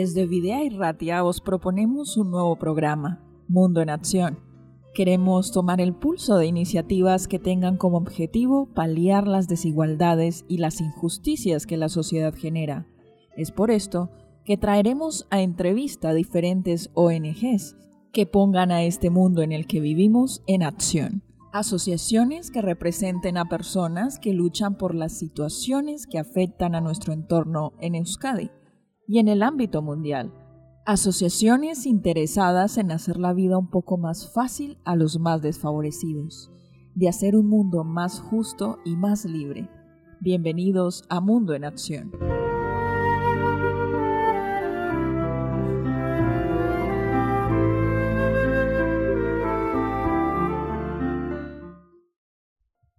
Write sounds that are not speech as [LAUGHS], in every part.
Desde Videa y Ratia os proponemos un nuevo programa, Mundo en Acción. Queremos tomar el pulso de iniciativas que tengan como objetivo paliar las desigualdades y las injusticias que la sociedad genera. Es por esto que traeremos a entrevista a diferentes ONGs que pongan a este mundo en el que vivimos en acción. Asociaciones que representen a personas que luchan por las situaciones que afectan a nuestro entorno en Euskadi y en el ámbito mundial. Asociaciones interesadas en hacer la vida un poco más fácil a los más desfavorecidos, de hacer un mundo más justo y más libre. Bienvenidos a Mundo en Acción.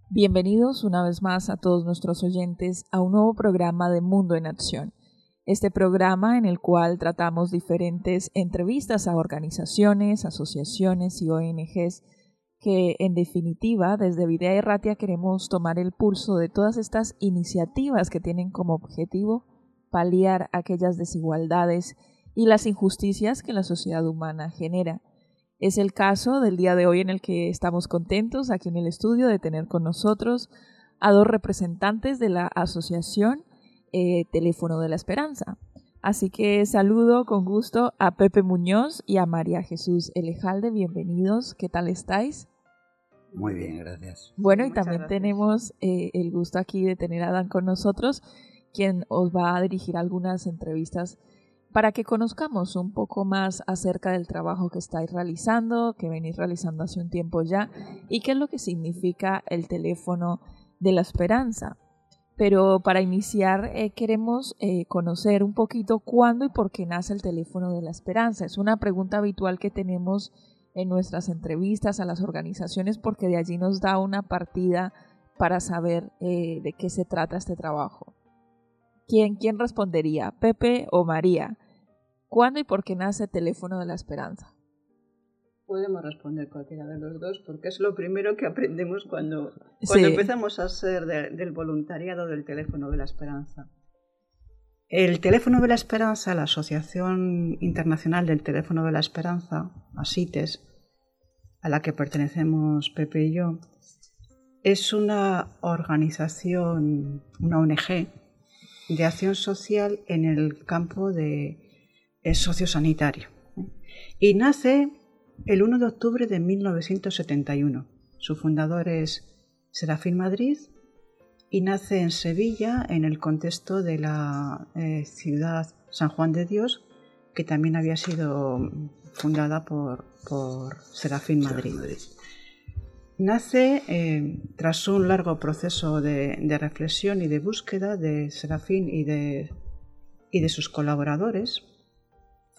Bienvenidos una vez más a todos nuestros oyentes a un nuevo programa de Mundo en Acción. Este programa en el cual tratamos diferentes entrevistas a organizaciones, asociaciones y ONGs que en definitiva desde Videa Erratia queremos tomar el pulso de todas estas iniciativas que tienen como objetivo paliar aquellas desigualdades y las injusticias que la sociedad humana genera. Es el caso del día de hoy en el que estamos contentos aquí en el estudio de tener con nosotros a dos representantes de la Asociación eh, Teléfono de la Esperanza. Así que saludo con gusto a Pepe Muñoz y a María Jesús Elejalde. Bienvenidos. ¿Qué tal estáis? Muy bien, gracias. Bueno, y también tenemos eh, el gusto aquí de tener a Dan con nosotros, quien os va a dirigir algunas entrevistas para que conozcamos un poco más acerca del trabajo que estáis realizando, que venís realizando hace un tiempo ya, y qué es lo que significa el teléfono de la esperanza. Pero para iniciar eh, queremos eh, conocer un poquito cuándo y por qué nace el teléfono de la esperanza. Es una pregunta habitual que tenemos en nuestras entrevistas a las organizaciones porque de allí nos da una partida para saber eh, de qué se trata este trabajo. ¿Quién, ¿Quién respondería? ¿Pepe o María? ¿Cuándo y por qué nace Teléfono de la Esperanza? Podemos responder cualquiera de los dos porque es lo primero que aprendemos cuando, cuando empezamos a ser del voluntariado del Teléfono de la Esperanza. El Teléfono de la Esperanza, la Asociación Internacional del Teléfono de la Esperanza, ASITES, a la que pertenecemos Pepe y yo, es una organización, una ONG de acción social en el campo de sociosanitario. Y nace el 1 de octubre de 1971. Su fundador es Serafín Madrid y nace en Sevilla en el contexto de la eh, ciudad San Juan de Dios, que también había sido fundada por, Serafín Madrid. Nace eh, tras un largo proceso de, reflexión y de búsqueda de Serafín y de, y de sus colaboradores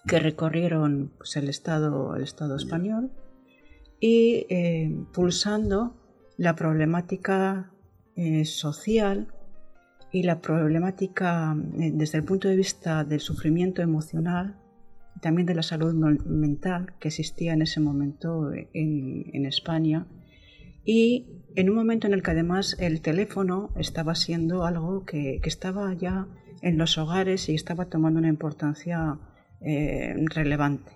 que recorrieron pues, el, estado, el Estado español y eh, pulsando la problemática eh, social y la problemática eh, desde el punto de vista del sufrimiento emocional y también de la salud mental que existía en ese momento en, España. Y en un momento en el que además el teléfono estaba siendo algo que, que estaba ya en los hogares y estaba tomando una importancia eh, relevante.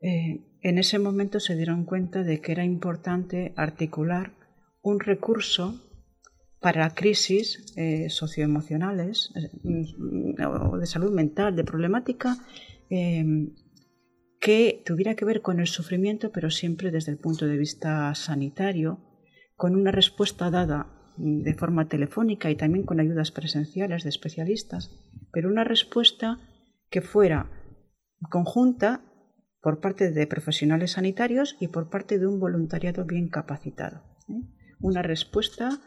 Eh, en ese momento se dieron cuenta de que era importante articular un recurso para crisis eh, socioemocionales o de salud mental, de problemática que tuviera que ver con el sufrimiento, pero siempre desde el punto de vista sanitario, con una respuesta dada de forma telefónica y también con ayudas presenciales de especialistas, pero una respuesta que fuera conjunta por parte de profesionales sanitarios y por parte de un voluntariado bien capacitado. ¿eh? Una respuesta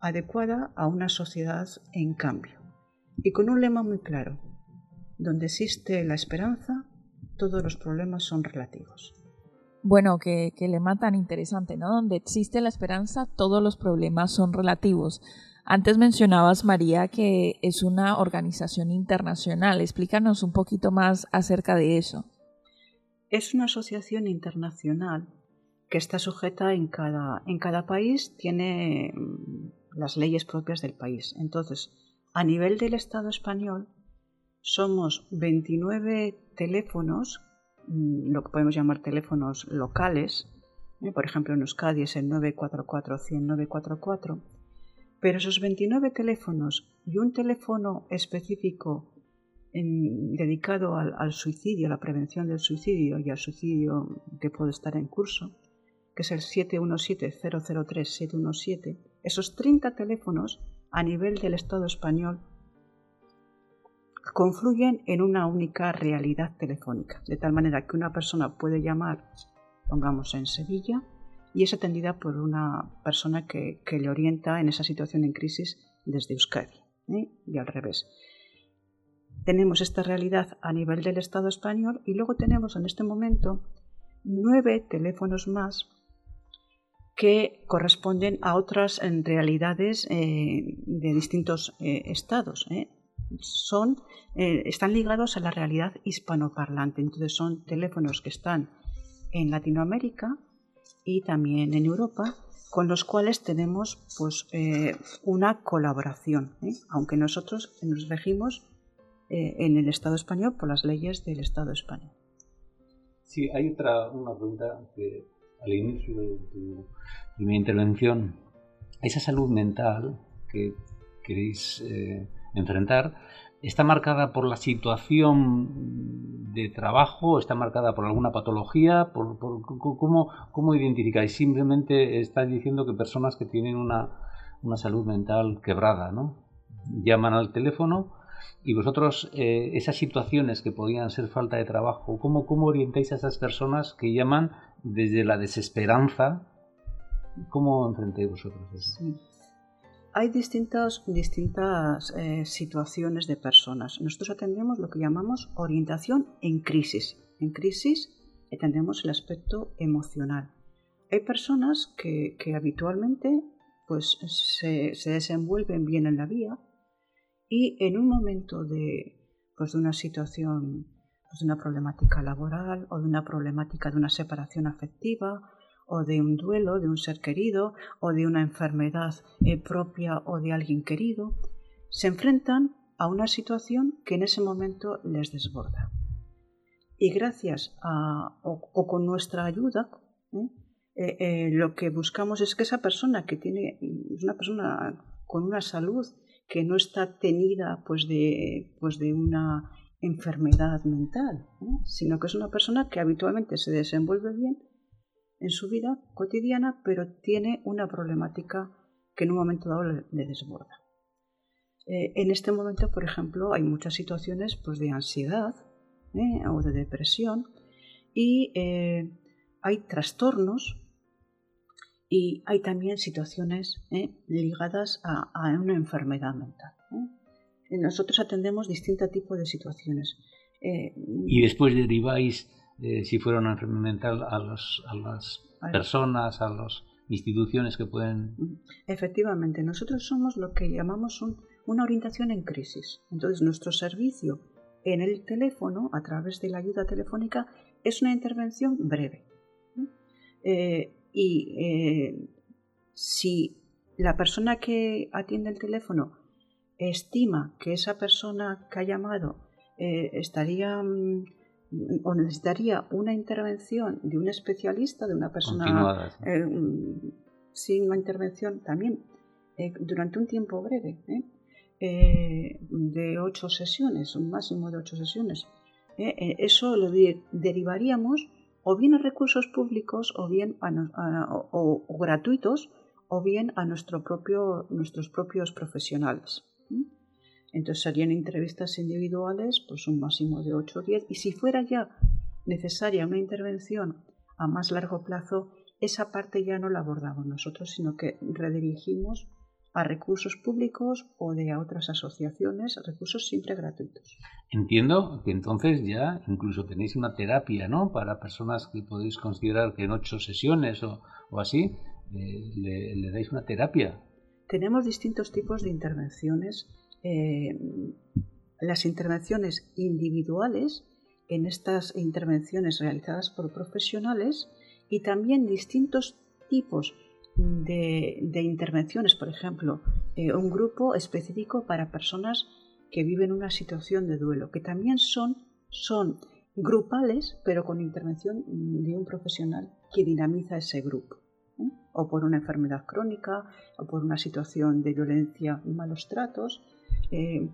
adecuada a una sociedad en cambio. Y con un lema muy claro, donde existe la esperanza, todos los problemas son relativos. Bueno, qué, lema tan interesante, ¿no? Donde existe la esperanza, todos los problemas son relativos. Antes mencionabas, María, que es una organización internacional. Explícanos un poquito más acerca de eso. Es una asociación internacional que está sujeta en cada, en cada país, tiene mm, las leyes propias del país. Entonces, a nivel del Estado español, somos 29 teléfonos, mm, lo que podemos llamar teléfonos locales, ¿eh? por ejemplo en Euskadi es el 944-100-944, pero esos 29 teléfonos y un teléfono específico dedicado al, suicidio, a la prevención del suicidio y al suicidio que puede estar en curso, que es el 717-003-717, esos 30 teléfonos a nivel del Estado español confluyen en una única realidad telefónica, de tal manera que una persona puede llamar, pongamos en Sevilla, y es atendida por una persona que, le orienta en esa situación en crisis desde Euskadi, ¿eh? y al revés. Tenemos esta realidad a nivel del Estado español y luego tenemos en este momento nueve teléfonos más que corresponden a otras realidades eh, de distintos eh, estados. Son, están ligados a la realidad hispanoparlante. Entonces son teléfonos que están en Latinoamérica y también en Europa, con los cuales tenemos pues, una colaboración, aunque nosotros nos regimos en el Estado español por las leyes del Estado español. Sí, hay otra una pregunta al inicio de tu primera intervención, esa salud mental que queréis eh, enfrentar, ¿está marcada por la situación de trabajo? ¿Está marcada por alguna patología? ¿Por, cómo, ¿Cómo identificáis? Simplemente estáis diciendo que personas que tienen una, una salud mental quebrada, ¿no? Llaman al teléfono y vosotros, eh, esas situaciones que podían ser falta de trabajo, ¿cómo, ¿cómo orientáis a esas personas que llaman desde la desesperanza? ¿Cómo enfrentáis vosotros eso? Hay distintas, distintas eh, situaciones de personas. Nosotros atendemos lo que llamamos orientación en crisis. En crisis atendemos el aspecto emocional. Hay personas que, que habitualmente pues, se, se desenvuelven bien en la vida, y en un momento de, pues, de una situación, pues, de una problemática laboral o de una problemática de una separación afectiva o de un duelo de un ser querido o de una enfermedad eh, propia o de alguien querido, se enfrentan a una situación que en ese momento les desborda. Y gracias a, o, con nuestra ayuda, ¿eh? Eh, lo que buscamos es que esa persona que tiene, es una persona con una salud que no está tenida pues de, pues de una enfermedad mental, sino que es una persona que habitualmente se desenvuelve bien en su vida cotidiana, pero tiene una problemática que en un momento dado le, desborda. Eh, en este momento, por ejemplo, hay muchas situaciones pues, de ansiedad ¿eh? o de depresión y eh, hay trastornos y hay también situaciones ¿eh? ligadas a, una enfermedad mental. ¿eh? Nosotros atendemos distintos tipos de situaciones. Eh, y después deriváis, si fuera una enfermedad mental, a, los, a las personas, a las instituciones que pueden... Efectivamente, nosotros somos lo que llamamos una orientación en crisis. Entonces, nuestro servicio en el teléfono, a través de la ayuda telefónica, es una intervención breve. Eh, y eh, si la persona que atiende el teléfono estima que esa persona que ha llamado eh, estaría mm, o necesitaría una intervención de un especialista, de una persona eh, mm, sin una intervención también durante un tiempo breve, de ocho sesiones, un máximo de ocho sesiones. eso lo derivaríamos o bien a recursos públicos o bien o, gratuitos o bien a nuestro propio, nuestros propios profesionales. Entonces serían entrevistas individuales, pues un máximo de 8 o 10, y si fuera ya necesaria una intervención a más largo plazo, esa parte ya no la abordamos nosotros, sino que redirigimos a recursos públicos o de otras asociaciones, recursos siempre gratuitos. Entiendo que entonces ya incluso tenéis una terapia, ¿no? Para personas que podéis considerar que en ocho sesiones o, así eh, le, dais una terapia. Tenemos distintos tipos de intervenciones. Eh, las intervenciones individuales, en estas intervenciones realizadas por profesionales, y también distintos tipos de, intervenciones, por ejemplo, eh, un grupo específico para personas que viven una situación de duelo, que también son, son grupales, pero con intervención de un profesional que dinamiza ese grupo, ¿eh? o por una enfermedad crónica, o por una situación de violencia y malos tratos. Eh,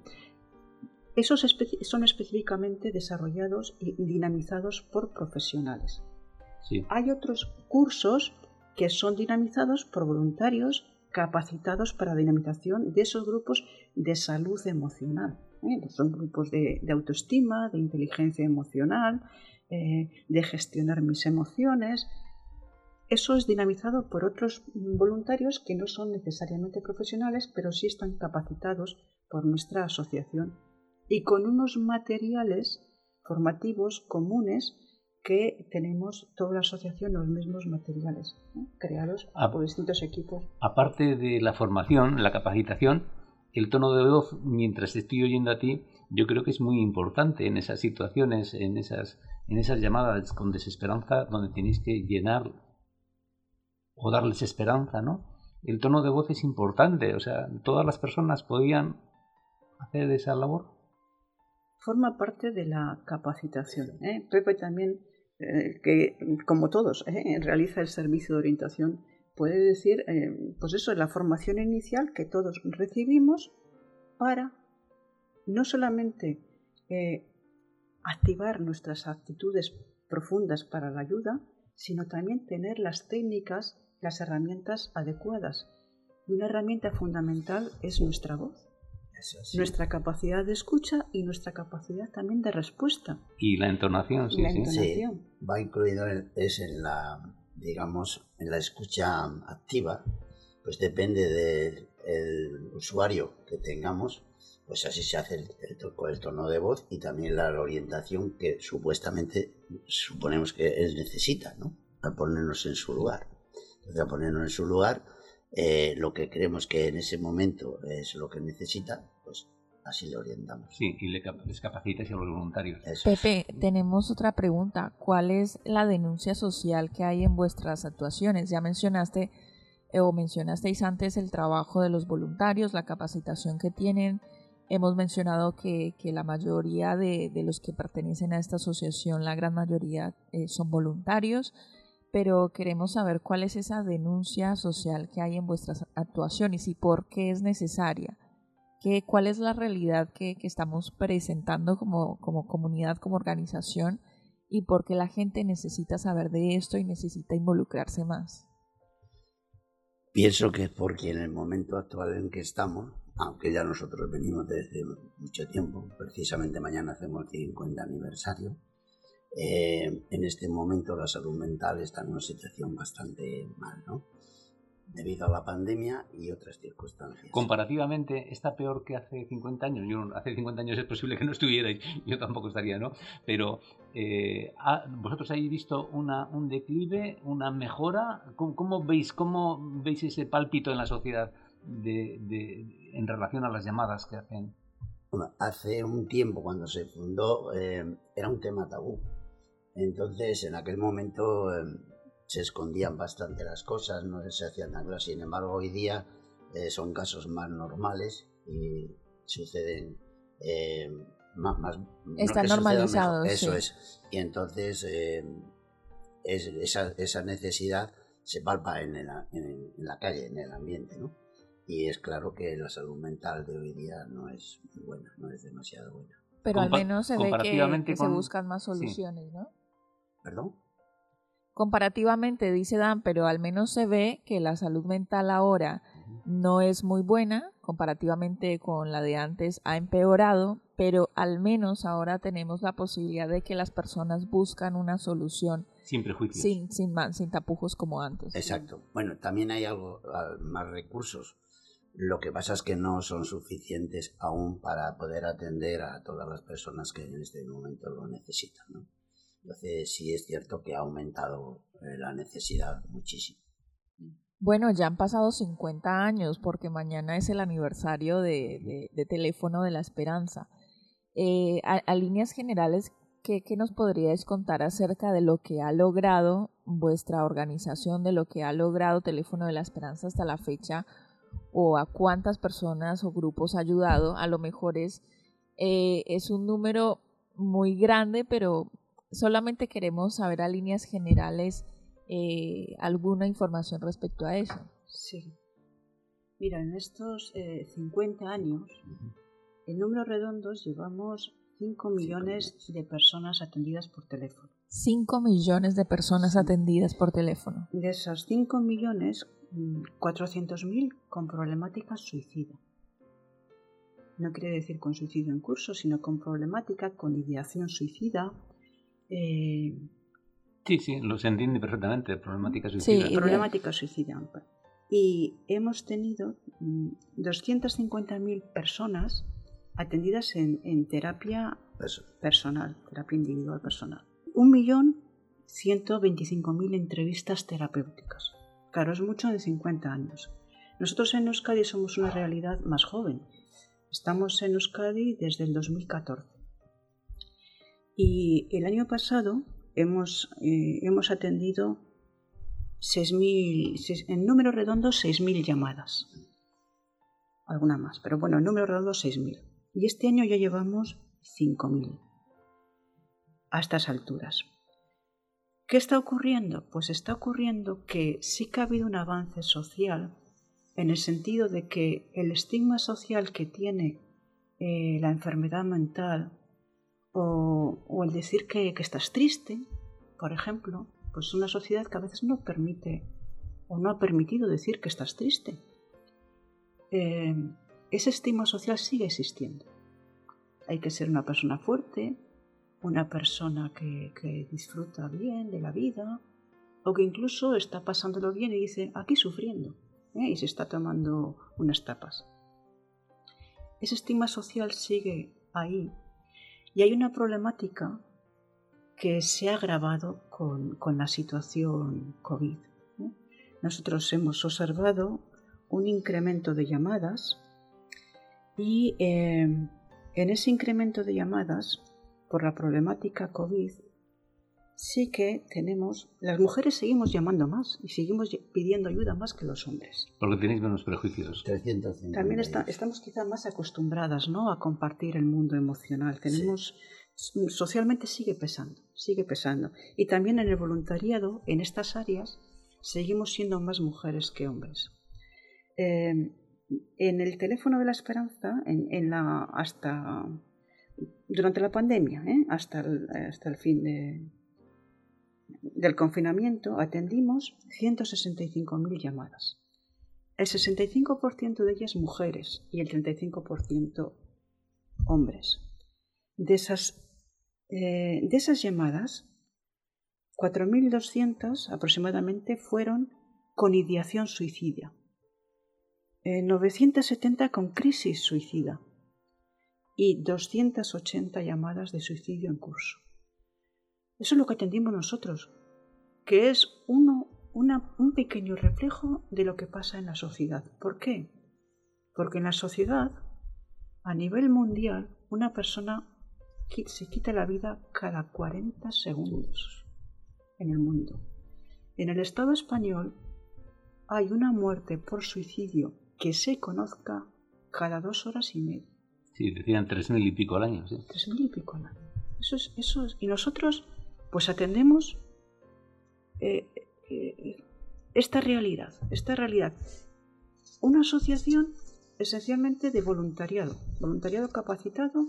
esos son específicamente desarrollados y dinamizados por profesionales. Hay otros cursos que son dinamizados por voluntarios capacitados para dinamización de esos grupos de salud emocional. ¿eh? Son grupos de, autoestima, de inteligencia emocional, eh, de gestionar mis emociones. Eso es dinamizado por otros voluntarios que no son necesariamente profesionales, pero sí están capacitados por nuestra asociación y con unos materiales formativos comunes que tenemos toda la asociación los mismos materiales creados por distintos equipos. Aparte de la formación, la capacitación, el tono de voz, mientras estoy oyendo a ti, yo creo que es muy importante en esas situaciones, en esas, en esas llamadas con desesperanza, donde tenéis que llenar o darles esperanza, ¿no? El tono de voz es importante, o sea, todas las personas podían hacer esa labor. Forma parte de la capacitación. ¿eh? Pepe también eh, que, como todos, eh, realiza el servicio de orientación, puede decir, eh, pues eso, es la formación inicial que todos recibimos para no solamente activar nuestras actitudes profundas para la ayuda, sino también tener las técnicas, las herramientas adecuadas. Y una herramienta fundamental es nuestra voz nuestra capacidad de escucha y nuestra capacidad también de respuesta. Y la entonación, sí, sí. Va incluido es en la, digamos, en la escucha activa, pues depende del usuario que tengamos, pues así se hace el, el, tono de voz y también la orientación que supuestamente suponemos que él necesita, ¿no? A ponernos en su lugar. Entonces, a ponernos en su lugar, eh, lo que creemos que en ese momento es lo que necesita, pues así le orientamos. Sí, y le, les capacitas a los voluntarios. Pepe, tenemos otra pregunta. ¿Cuál es la denuncia social que hay en vuestras actuaciones? Ya mencionaste eh, o mencionasteis antes el trabajo de los voluntarios, la capacitación que tienen. Hemos mencionado que, que la mayoría de, de, los que pertenecen a esta asociación, la gran mayoría, eh, son voluntarios pero queremos saber cuál es esa denuncia social que hay en vuestras actuaciones y por qué es necesaria. ¿Qué, ¿Cuál es la realidad que, estamos presentando como, como comunidad, como organización y por qué la gente necesita saber de esto y necesita involucrarse más? Pienso que es porque en el momento actual en que estamos, aunque ya nosotros venimos desde mucho tiempo, precisamente mañana hacemos el 50 aniversario, eh, en este momento la salud mental está en una situación bastante mal, ¿no? Debido a la pandemia y otras circunstancias. Comparativamente, está peor que hace 50 años. Yo, hace 50 años es posible que no estuvierais, [LAUGHS] yo tampoco estaría, ¿no? Pero, eh, ¿vosotros habéis visto una, un declive, una mejora? ¿Cómo, veis, ¿Cómo veis ese pálpito en la sociedad de, de, en relación a las llamadas que hacen? Bueno, hace un tiempo, cuando se fundó, eh, era un tema tabú entonces, en aquel momento em, se escondían bastante las cosas, no se hacían tan claras. Sin embargo, hoy día eh, son casos más normales y suceden em, más. Están normalizados. Eso es. Y entonces, em, esa, necesidad se palpa en, la calle, en el ambiente, ¿no? Y es claro que la salud mental de hoy día no es muy buena, no es demasiado buena. Pero al menos se ve que, se buscan más soluciones, ¿no? ¿Perdón? Comparativamente, dice Dan, pero al menos se ve que la salud mental ahora no es muy buena, comparativamente con la de antes ha empeorado, pero al menos ahora tenemos la posibilidad de que las personas buscan una solución. Sin prejuicios. Sin, sin, sin tapujos como antes. Exacto. Bueno, también hay algo, más recursos. Lo que pasa es que no son suficientes aún para poder atender a todas las personas que en este momento lo necesitan. ¿no? Entonces sí es cierto que ha aumentado eh, la necesidad muchísimo. Bueno, ya han pasado 50 años porque mañana es el aniversario de, Teléfono de la Esperanza. Eh, a, líneas generales, ¿qué, ¿qué, nos podríais contar acerca de lo que ha logrado vuestra organización, de lo que ha logrado Teléfono de la Esperanza hasta la fecha? ¿O a cuántas personas o grupos ha ayudado? A lo mejor es Eh, es un número muy grande, pero solamente queremos saber a líneas generales eh, alguna información respecto a eso. Sí. Mira, en estos 50 años, en números redondos llevamos 5 millones de personas atendidas por teléfono. 5 millones de personas atendidas por teléfono. De esas 5 millones, 400.000 mm, con problemática suicida. No quiere decir con suicidio en curso, sino con problemática, con ideación suicida. Eh, sí, sí, lo se entiende perfectamente, problemática suicida. Sí, problemática suicida. Y hemos tenido 250.000 mm, personas atendidas en, terapia personal, terapia individual personal. Un millón mil entrevistas terapéuticas. Claro, es mucho de 50 años. Nosotros en Euskadi somos una realidad más joven. Estamos en Euskadi desde el 2014. Y el año pasado hemos, eh, hemos atendido 6.000, en número redondo 6.000 llamadas. Alguna más, pero bueno, en número redondo 6.000. Y este año ya llevamos 5.000 a estas alturas. ¿Qué está ocurriendo? Pues está ocurriendo que sí que ha habido un avance social en el sentido de que el estigma social que tiene eh, la enfermedad mental o, el decir que, estás triste, por ejemplo, pues una sociedad que a veces no permite o no ha permitido decir que estás triste. Eh, ese estigma social sigue existiendo. Hay que ser una persona fuerte, una persona que, disfruta bien de la vida, o que incluso está pasándolo bien y dice, aquí sufriendo, ¿eh? y se está tomando unas tapas. Ese estigma social sigue ahí y hay una problemática que se ha agravado con, la situación COVID. ¿eh? Nosotros hemos observado un incremento de llamadas y eh, en ese incremento de llamadas por la problemática COVID sí que tenemos, las mujeres seguimos llamando más y seguimos pidiendo ayuda más que los hombres. Porque tenéis menos prejuicios. También estamos quizá más acostumbradas ¿no? a compartir el mundo emocional. Tenemos, socialmente sigue pesando, sigue pesando. Y también en el voluntariado, en estas áreas, seguimos siendo más mujeres que hombres. Eh, en el teléfono de la esperanza, en, la, hasta durante la pandemia, ¿eh? hasta, el, hasta el fin de, del confinamiento, atendimos 165.000 llamadas. El 65% de ellas mujeres y el 35% hombres. De esas, eh, de llamadas, 4.200 aproximadamente fueron con ideación suicida 970 con crisis suicida y 280 llamadas de suicidio en curso. Eso es lo que atendimos nosotros, que es uno, un pequeño reflejo de lo que pasa en la sociedad. ¿Por qué? Porque en la sociedad, a nivel mundial, una persona se quita la vida cada 40 segundos en el mundo. En el Estado español hay una muerte por suicidio que se conozca cada dos horas y media. Sí, decían tres mil y pico al año. ¿sí? Tres mil y pico al año. Eso es, eso es. Y nosotros, pues atendemos eh, eh, esta realidad, esta realidad. Una asociación esencialmente de voluntariado, voluntariado capacitado,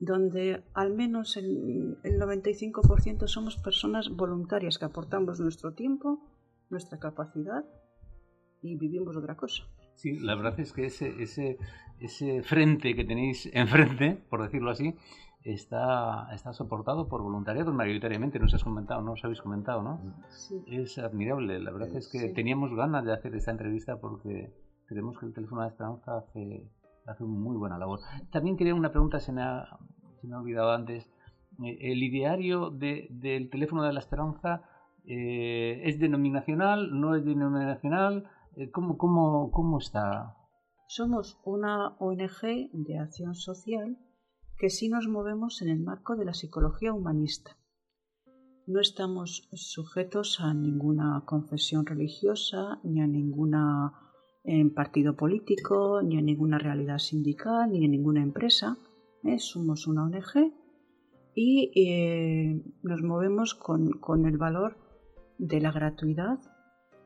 donde al menos el, el 95% somos personas voluntarias que aportamos nuestro tiempo, nuestra capacidad y vivimos otra cosa. Sí, la verdad es que ese, ese, ese frente que tenéis enfrente, por decirlo así, está, está soportado por voluntariados mayoritariamente, nos has comentado, no os habéis comentado, ¿no? Es admirable, la verdad es que teníamos ganas de hacer esta entrevista porque creemos que el teléfono de esperanza hace, hace una muy buena labor. También quería una pregunta, se me ha, se me ha olvidado antes. Eh, ¿El ideario de, del teléfono de la esperanza eh, es denominacional, no es denominacional? Eh, ¿Cómo, cómo, cómo está? Somos una ONG de acción social que sí nos movemos en el marco de la psicología humanista. No estamos sujetos a ninguna confesión religiosa ni a ninguna en partido político, ni en ninguna realidad sindical, ni en ninguna empresa. ¿eh? Somos una ONG y eh, nos movemos con, con, el valor de la gratuidad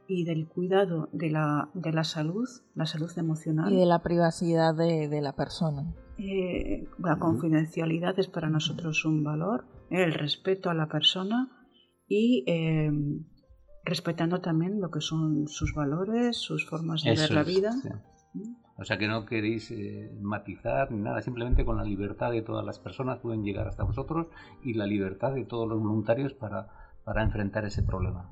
y del cuidado de la, de la salud, la salud emocional. Y de la privacidad de, de la persona. Eh, la confidencialidad es para nosotros un valor, el respeto a la persona y eh, respetando también lo que son sus valores, sus formas de ver la vida. O sea que no queréis eh, matizar ni nada, simplemente con la libertad de todas las personas pueden llegar hasta vosotros y la libertad de todos los voluntarios para, para enfrentar ese problema.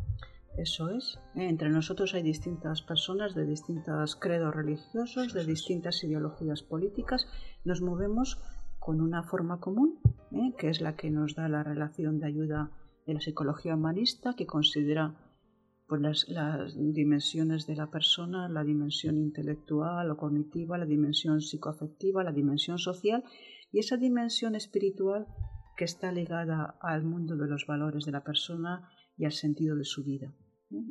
Eso es. ¿eh? Entre nosotros hay distintas personas de distintos credos religiosos, de distintas ideologías políticas. Nos movemos con una forma común, ¿eh? que es la que nos da la relación de ayuda de la psicología humanista, que considera pues, las, las, dimensiones de la persona, la dimensión intelectual o cognitiva, la dimensión psicoafectiva, la dimensión social y esa dimensión espiritual que está ligada al mundo de los valores de la persona y al sentido de su vida.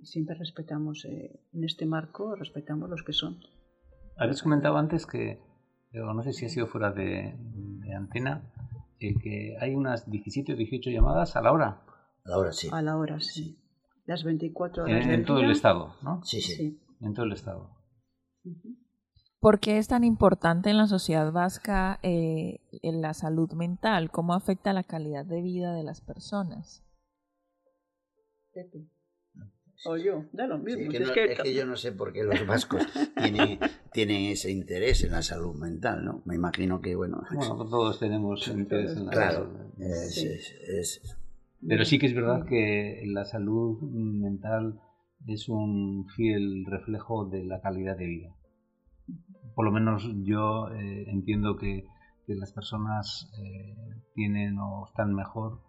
Siempre respetamos, eh, en este marco, respetamos los que son. Habéis comentado antes que, no sé si ha sido fuera de, antena, que hay unas 17 o 18 llamadas a la hora. A la hora, sí. A la hora, sí. Las 24 horas. En, todo el estado, ¿no? Sí, sí, En todo el estado. ¿Por qué es tan importante en la sociedad vasca eh, en la salud mental? ¿Cómo afecta la calidad de vida de las personas? O yo, da lo mismo. es, que yo no sé por qué los vascos [LAUGHS] tienen, tienen, ese interés en la salud mental, ¿no? Me imagino que, bueno... Bueno, todos tenemos interés en la claro, salud es, Pero sí que es verdad que la salud mental es un fiel reflejo de la calidad de vida. Por lo menos yo eh, entiendo que, que, las personas eh, tienen o están mejor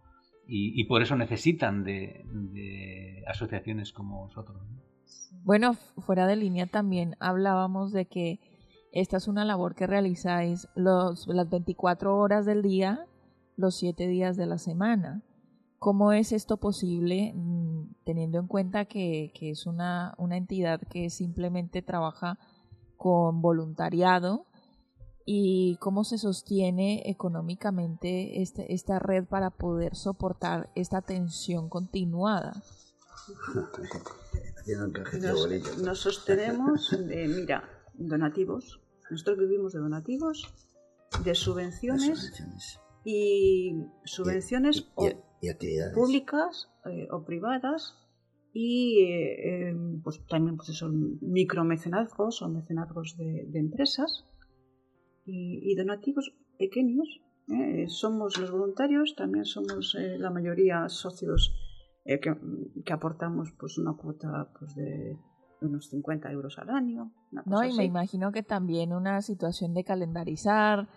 y, por eso necesitan de, asociaciones como vosotros. Bueno, fuera de línea también hablábamos de que esta es una labor que realizáis los, las 24 horas del día, los 7 días de la semana. ¿Cómo es esto posible mm, teniendo en cuenta que, que es una, una entidad que simplemente trabaja con voluntariado y cómo se sostiene económicamente este, esta red para poder soportar esta tensión continuada. Nos, sostenemos, de, mira, donativos. Nosotros vivimos de donativos, de subvenciones, y subvenciones públicas eh, o privadas y eh, em, pues también pues son micromecenazgos o mecenazgos de empresas y, donativos pequeños. ¿eh? Somos los voluntarios, también somos eh, la mayoría socios eh, que, que, aportamos pues una cuota pues de unos 50 euros al año. No, y me imagino que también una situación de calendarizar,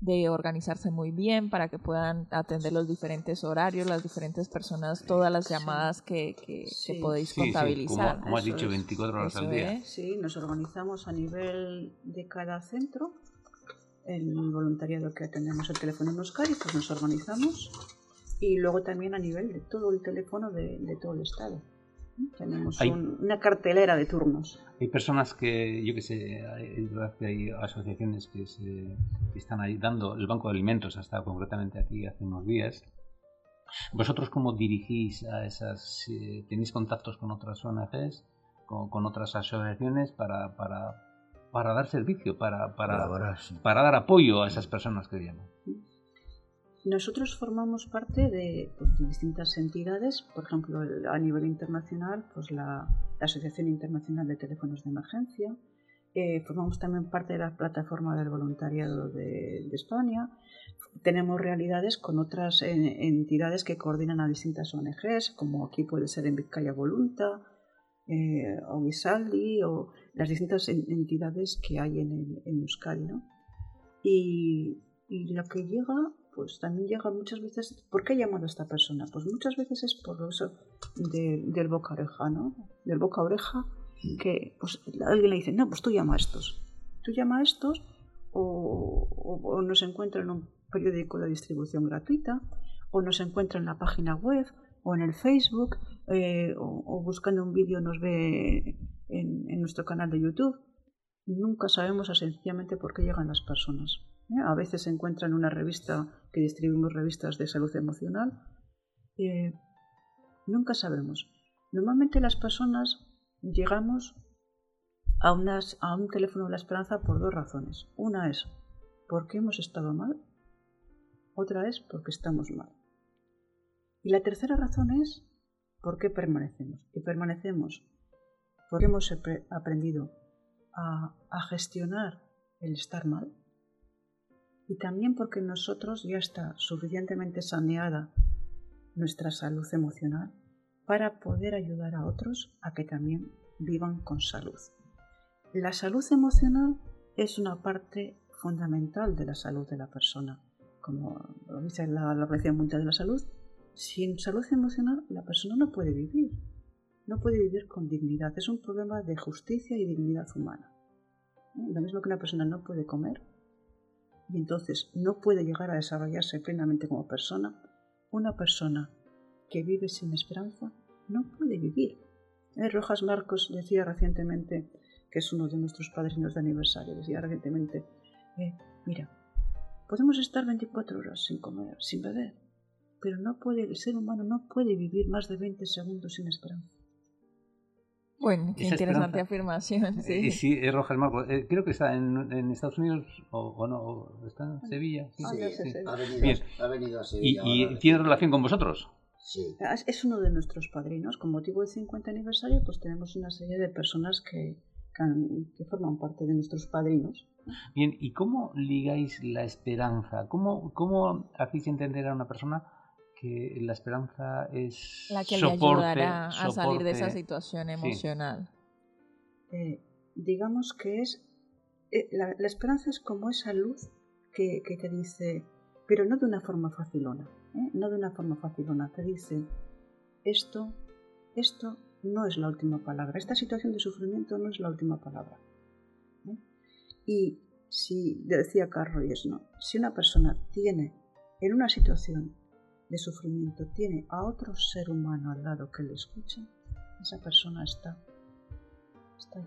de organizarse muy bien para que puedan atender los diferentes horarios, las diferentes personas, todas las llamadas que, que, podéis contabilizar. como, has dicho, 24 horas al día. Sí, nos organizamos a nivel de cada centro el voluntariado que atendemos el teléfono en Euskadi, pues nos organizamos y luego también a nivel de todo el teléfono de, todo el Estado. Tenemos una cartelera de turnos. Hay personas que, yo que sé, hay, hay asociaciones que, se, están ahí dando, el Banco de Alimentos hasta concretamente aquí hace unos días. ¿Vosotros cómo dirigís a esas, eh, tenéis contactos con otras ONGs, con, con otras asociaciones para, para para dar servicio, para, para, para dar apoyo a esas personas que llaman. Nosotros formamos parte de, pues, distintas entidades, por ejemplo, a nivel internacional, pues la, Asociación Internacional de Teléfonos de Emergencia, eh, formamos también parte de la plataforma del voluntariado de, España, tenemos realidades con otras entidades que coordinan a distintas ONGs, como aquí puede ser en Vizcaya Volunta, eh, o Visaldi, o las distintas entidades que hay en, en Euskadi, ¿no? Y, y lo que llega, pues también llega muchas veces, ¿por qué ha llamado a esta persona? Pues muchas veces es por eso del boca oreja, ¿no? Del boca oreja, que pues alguien le dice, no, pues tú llama a estos, tú llama a estos, o, o, nos encuentra en un periódico de distribución gratuita, o nos encuentra en la página web, o en el Facebook, eh, o, buscando un vídeo nos ve en, nuestro canal de YouTube. nunca sabemos sencillamente por qué llegan las personas. ¿eh? A veces se encuentra en una revista que distribuimos revistas de salud emocional. Eh, nunca sabemos. Normalmente las personas llegamos a, unas, a un teléfono de la esperanza por dos razones. Una es porque hemos estado mal, otra es porque estamos mal. Y la tercera razón es por qué permanecemos. Y permanecemos porque hemos aprendido a, gestionar el estar mal y también porque nosotros ya está suficientemente saneada nuestra salud emocional para poder ayudar a otros a que también vivan con salud. La salud emocional es una parte fundamental de la salud de la persona. Como lo dice la, Organización Mundial de la Salud, sin salud emocional la persona no puede vivir, no puede vivir con dignidad. Es un problema de justicia y dignidad humana. ¿Eh? Lo mismo que una persona no puede comer y entonces no puede llegar a desarrollarse plenamente como persona, una persona que vive sin esperanza no puede vivir. Eh, Rojas Marcos decía recientemente que es uno de nuestros padrinos de aniversario, decía recientemente, eh, mira, podemos estar 24 horas sin comer, sin beber, pero no puede, el ser humano no puede vivir más de 20 segundos sin esperanza. Bueno, qué interesante afirmación. Sí, eh, sí es Rojas Marcos. Eh, creo que está en, en Estados Unidos o, no, está en Sevilla. Sí, sí, Ha, venido, ha, venido, a Sevilla. ¿Y, tiene relación con vosotros? Sí. Es uno de nuestros padrinos. Con motivo del 50 aniversario, pues tenemos una serie de personas que, que forman parte de nuestros padrinos. Bien, ¿y cómo ligáis la esperanza? ¿Cómo, cómo hacéis entender a una persona que la esperanza es la que le ayudará a salir de esa situación emocional? Eh, digamos que es eh, la, esperanza es como esa luz que, que, te dice, pero no de una forma facilona, ¿eh? no de una forma facilona, te dice esto, esto no es la última palabra. Esta situación de sufrimiento no es la última palabra. ¿eh? Y si, decía Carl Rogers, ¿no? si una persona tiene en una situación de sufrimiento, tiene a otro ser humano al lado que le escucha, esa persona está, está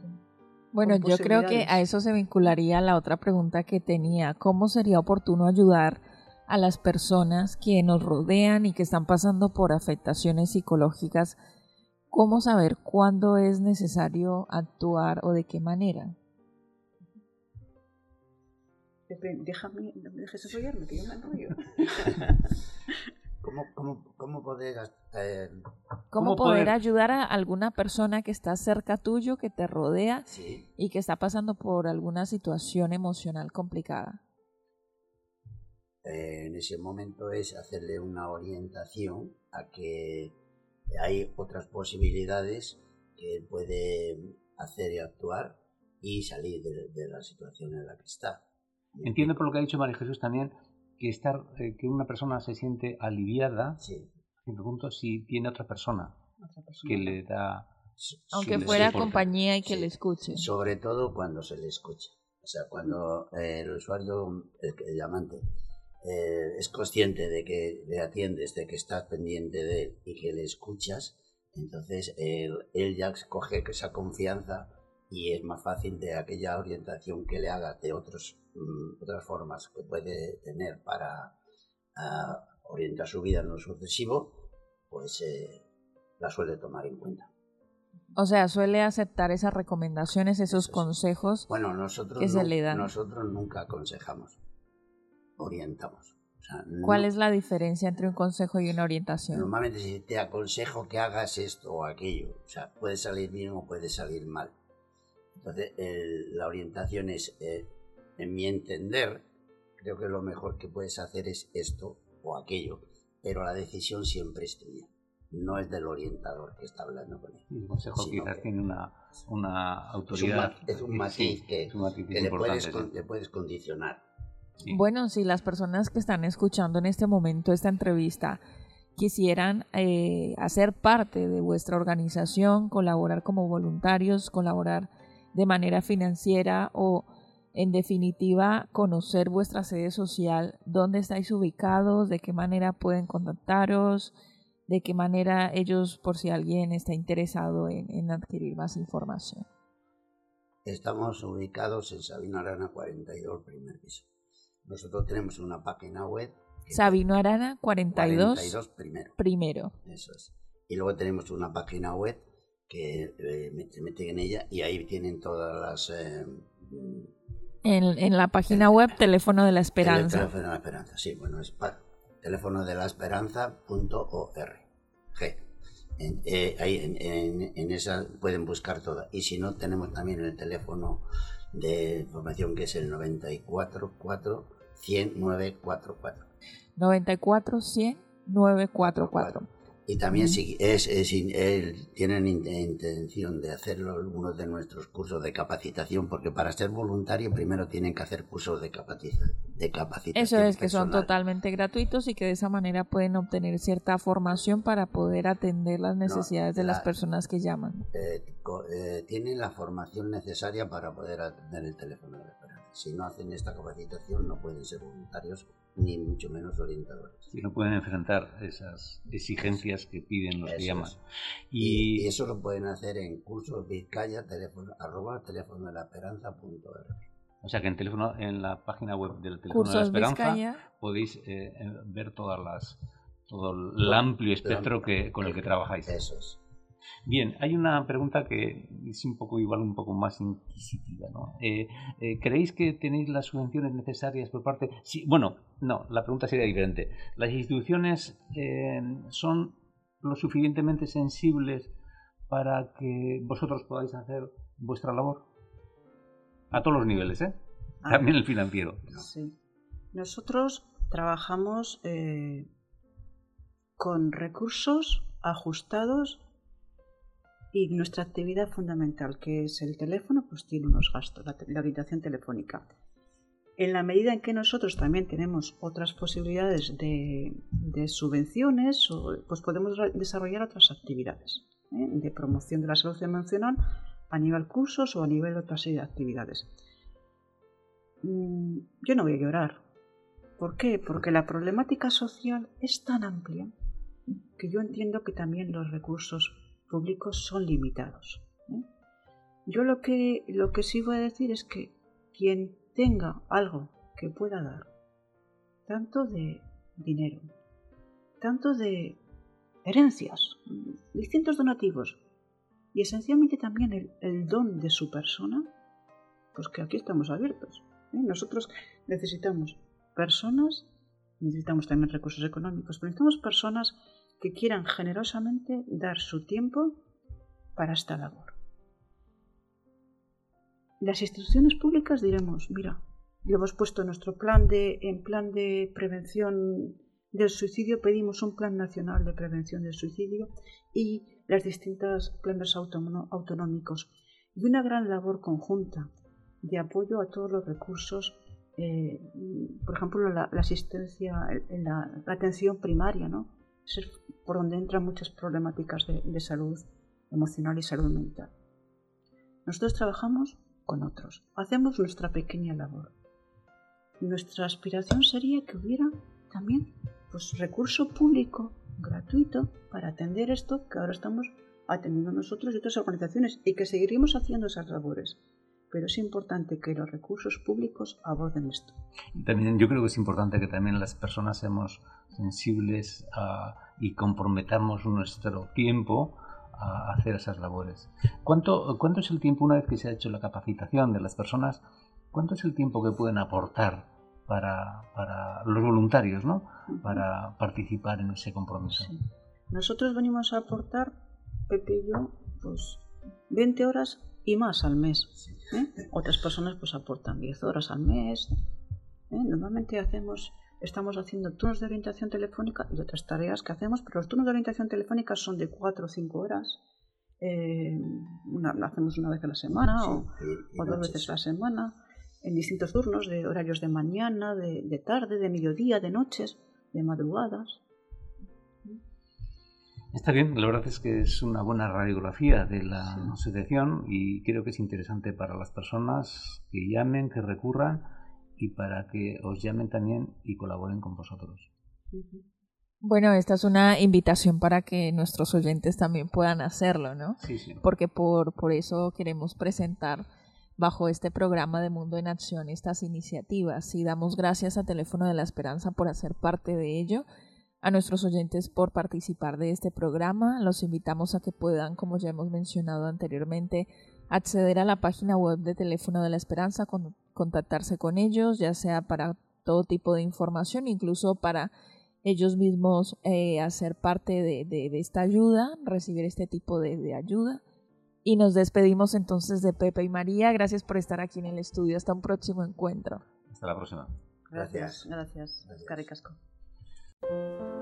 Bueno, yo creo que a eso se vincularía la otra pregunta que tenía. ¿Cómo sería oportuno ayudar a las personas que nos rodean y que están pasando por afectaciones psicológicas ¿Cómo saber cuándo es necesario actuar o de qué manera? Déjame, no me dejes enrollarme, que yo me enrollo. [LAUGHS] ¿Cómo, cómo, cómo poder, eh, ¿Cómo, poder, ayudar a alguna persona que está cerca tuyo, que te rodea y que está pasando por alguna situación emocional complicada? Eh, en ese momento es hacerle una orientación a que hay otras posibilidades que él puede hacer y actuar y salir de, la situación en la que está. Entiendo por lo que ha dicho María Jesús también que estar eh, que una persona se siente aliviada sí. punto si tiene otra persona, que le da aunque fuera compañía y que le escuche. Sobre todo cuando se le escucha. O sea cuando eh, el usuario el, el llamante eh, es consciente de que le atiendes, de que estás pendiente de él y que le escuchas, entonces él, ya coge esa confianza y es más fácil de aquella orientación que le haga de otros, mm, otras formas que puede tener para orientar su vida en lo sucesivo, pues eh, la suele tomar en cuenta. O sea, suele aceptar esas recomendaciones, esos consejos bueno, nosotros que se le dan. Nosotros nunca aconsejamos orientamos. ¿Cuál es la diferencia entre un consejo y una orientación? Normalmente si te aconsejo que hagas esto o aquello, o sea, puede salir bien o puede salir mal. Entonces, la orientación es, eh, en mi entender, creo que lo mejor que puedes hacer es esto o aquello, pero la decisión siempre es tuya, no es del orientador que está hablando con él. El consejo quizás tiene una, una autoridad. Es un, matiz que, le, puedes, le puedes condicionar. Bueno, si las personas que están escuchando en este momento esta entrevista quisieran eh, hacer parte de vuestra organización, colaborar como voluntarios, colaborar de manera financiera o en definitiva conocer vuestra sede social, dónde estáis ubicados, de qué manera pueden contactaros, de qué manera ellos, por si alguien está interesado en adquirir más información. Estamos ubicados en Sabino Arana 42, primer piso. Nosotros tenemos una página web. Sabino Arana 42, 42 primero. primero. Eso es. Y luego tenemos una página web que eh, se meten en ella y ahí tienen todas las... eh, En, en la página web Teléfono de la Esperanza. teléfono de la esperanza, sí, bueno, es pa- teléfono de la esperanza.org. En, eh, ahí en, en- esa pueden buscar toda. Y si no, tenemos también el teléfono de información que es el 944 100 944. 94 100 944. Y también si es, tienen in- intención de hacerlo algunos de nuestros cursos de capacitación, porque para ser voluntario primero tienen que hacer cursos de, capacita- de capacitación. Eso es, que son totalmente gratuitos y que de esa manera pueden obtener cierta formación para poder atender las necesidades de las la- personas que llaman. Eh, eh, tienen la formación necesaria para poder atender el teléfono de esperanza. Si no hacen esta capacitación no pueden ser voluntarios ni mucho menos orientadores. Y no pueden enfrentar esas exigencias que piden los que Eso llaman. es. Y, eso lo pueden hacer en cursos Vizcaya, teléfono, arroba teléfono de la esperanza.org. o sea que en teléfono, en la página web del teléfono de la esperanza Vizcaya. podéis eh, eh, ver todas las todo el amplio espectro que, con el que trabajáis. Eso es. Bien, hay una pregunta que es un poco igual, un poco más inquisitiva, ¿no? Eh, eh, ¿Creéis que tenéis las subvenciones necesarias por parte? Sí, bueno, no, la pregunta sería diferente. ¿Las instituciones eh, son lo suficientemente sensibles para que vosotros podáis hacer vuestra labor? A todos los niveles, ¿eh? Ah. También el financiero. Sí. Nosotros trabajamos eh, con recursos ajustados y nuestra actividad fundamental, que es el teléfono, pues tiene unos gastos, la, orientación telefónica. En la medida en que nosotros también tenemos otras posibilidades de, subvenciones, pues podemos desarrollar otras actividades ¿eh? de promoción de la salud emocional a nivel cursos o a nivel de otra serie de actividades. Mm, Yo no voy a llorar. ¿Por qué? Porque la problemática social es tan amplia que yo entiendo que también los recursos públicos son limitados. ¿eh? Yo lo que, lo que sí voy a decir es que quien tenga algo que pueda dar, tanto de dinero, tanto de herencias, distintos donativos, y esencialmente también el, don de su persona, pues que aquí estamos abiertos. ¿eh? Nosotros necesitamos personas, necesitamos también recursos económicos, pero necesitamos personas que quieran generosamente dar su tiempo para esta labor. Las instituciones públicas diremos, mira, lo hemos puesto en nuestro plan de, en plan de prevención del suicidio, pedimos un plan nacional de prevención del suicidio y las distintas planes autonómicos y una gran labor conjunta de apoyo a todos los recursos, eh, por ejemplo, la, asistencia, en la, la atención primaria, ¿no? Es por donde entran muchas problemáticas de, de salud emocional y salud mental. Nosotros trabajamos con otros, hacemos nuestra pequeña labor. Nuestra aspiración sería que hubiera también pues, recurso público gratuito para atender esto que ahora estamos atendiendo nosotros y otras organizaciones y que seguiremos haciendo esas labores. Pero es importante que los recursos públicos aborden esto. También yo creo que es importante que también las personas seamos sensibles a- y comprometamos nuestro tiempo a hacer esas labores. ¿Cuánto, ¿Cuánto es el tiempo, una vez que se ha hecho la capacitación de las personas, cuánto es el tiempo que pueden aportar para, para los voluntarios, ¿no? para participar en ese compromiso? Sí. Nosotros venimos a aportar, Pepe y yo, pues 20 horas y más al mes. ¿eh? Otras personas pues aportan 10 horas al mes. ¿eh? Normalmente hacemos, estamos haciendo turnos de orientación telefónica y otras tareas que hacemos, pero los turnos de orientación telefónica son de 4 o 5 horas. Eh, una, lo hacemos una vez a la semana Sí, o, y- y o dos noches. veces a la semana, en distintos turnos de horarios de mañana, de, de tarde, de mediodía, de noches, de madrugadas. Está bien, la verdad es que es una buena radiografía de la asociación y creo que es interesante para las personas que llamen, que recurran y para que os llamen también y colaboren con vosotros. Bueno, esta es una invitación para que nuestros oyentes también puedan hacerlo, ¿no? Sí, sí. Porque por, por eso queremos presentar bajo este programa de Mundo en Acción estas iniciativas y damos gracias a Teléfono de la Esperanza por hacer parte de ello, a nuestros oyentes por participar de este programa. Los invitamos a que puedan, como ya hemos mencionado anteriormente, acceder a la página web de Teléfono de la Esperanza, contactarse con ellos, ya sea para todo tipo de información, incluso para ellos mismos eh, hacer parte de, esta ayuda, recibir este tipo de ayuda. Y nos despedimos entonces de Pepe y María. Gracias por estar aquí en el estudio. Hasta un próximo encuentro. Hasta la próxima. Gracias. Gracias. gracias. gracias.